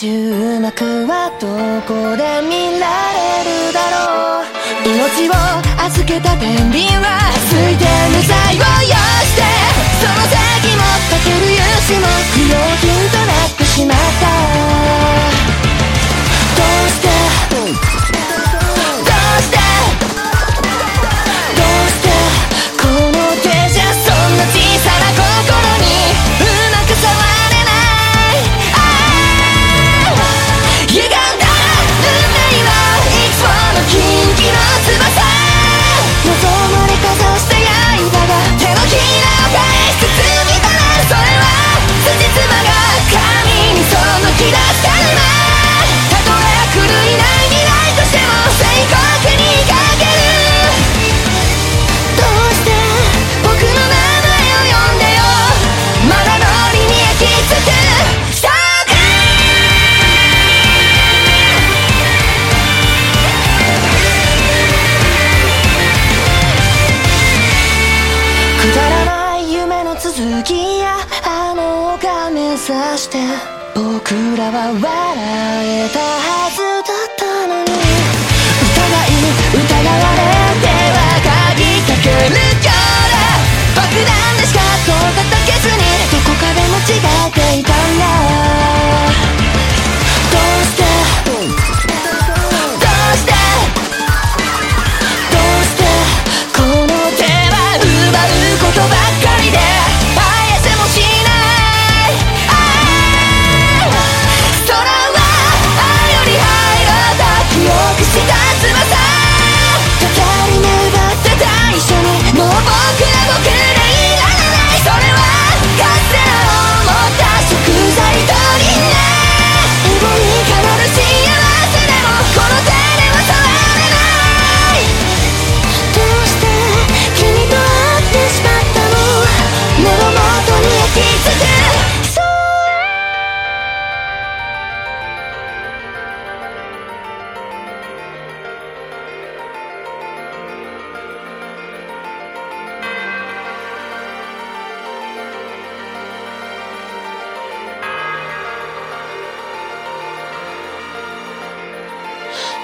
終幕はどこで見られるだろう。命を続きやあの丘目指して僕らは笑えたはず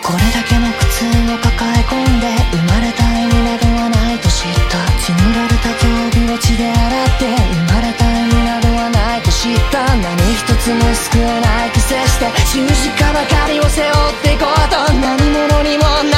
これだけの苦痛を抱え込んで生まれた意味などはないと知った。血塗られた教技を血で洗って生まれた意味などはないと知った。何一つも救えない気せして十字架ばかりを背負っていこうと。何者にもない